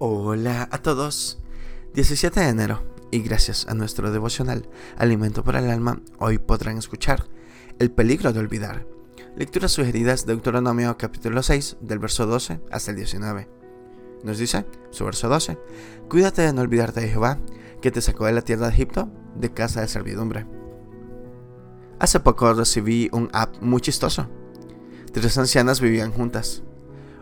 Hola a todos. 17 de enero y gracias a nuestro devocional Alimento para el Alma, hoy podrán escuchar El peligro de olvidar. Lecturas sugeridas de Deuteronomio capítulo 6 del verso 12 hasta el 19. Nos dice, su verso 12, Cuídate de no olvidarte de Jehová, que te sacó de la tierra de Egipto, de casa de servidumbre. Hace poco recibí un app muy chistoso. Tres ancianas vivían juntas.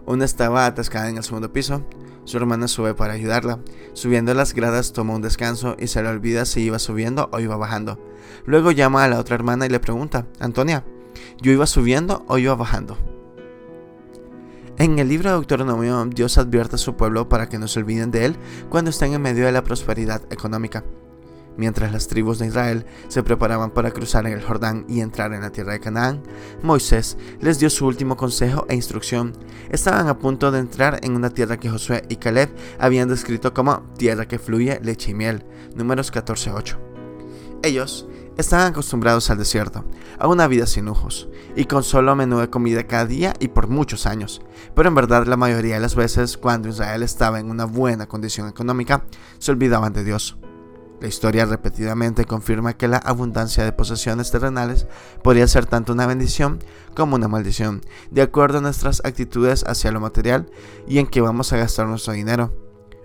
Una estaba atascada en el segundo piso, su hermana sube para ayudarla. Subiendo las gradas toma un descanso y se le olvida si iba subiendo o iba bajando. Luego llama a la otra hermana y le pregunta, Antonia, ¿yo iba subiendo o iba bajando? En el libro de Deuteronomio, Dios advierte a su pueblo para que no se olviden de él cuando estén en medio de la prosperidad económica. Mientras las tribus de Israel se preparaban para cruzar el Jordán y entrar en la tierra de Canaán, Moisés les dio su último consejo e instrucción. Estaban a punto de entrar en una tierra que Josué y Caleb habían descrito como tierra que fluye leche y miel, números 14.8. Ellos estaban acostumbrados al desierto, a una vida sin lujos, y con solo menú de comida cada día y por muchos años. Pero en verdad la mayoría de las veces, cuando Israel estaba en una buena condición económica, se olvidaban de Dios. La historia repetidamente confirma que la abundancia de posesiones terrenales podría ser tanto una bendición como una maldición, de acuerdo a nuestras actitudes hacia lo material y en qué vamos a gastar nuestro dinero.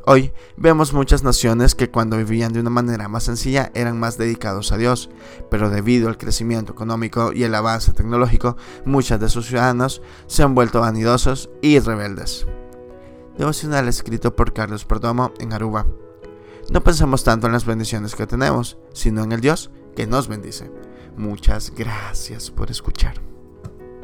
Hoy vemos muchas naciones que cuando vivían de una manera más sencilla eran más dedicados a Dios, pero debido al crecimiento económico y el avance tecnológico, muchos de sus ciudadanos se han vuelto vanidosos y rebeldes. Devocional escrito por Carlos Perdomo en Aruba. No pensamos tanto en las bendiciones que tenemos, sino en el Dios que nos bendice. Muchas gracias por escuchar.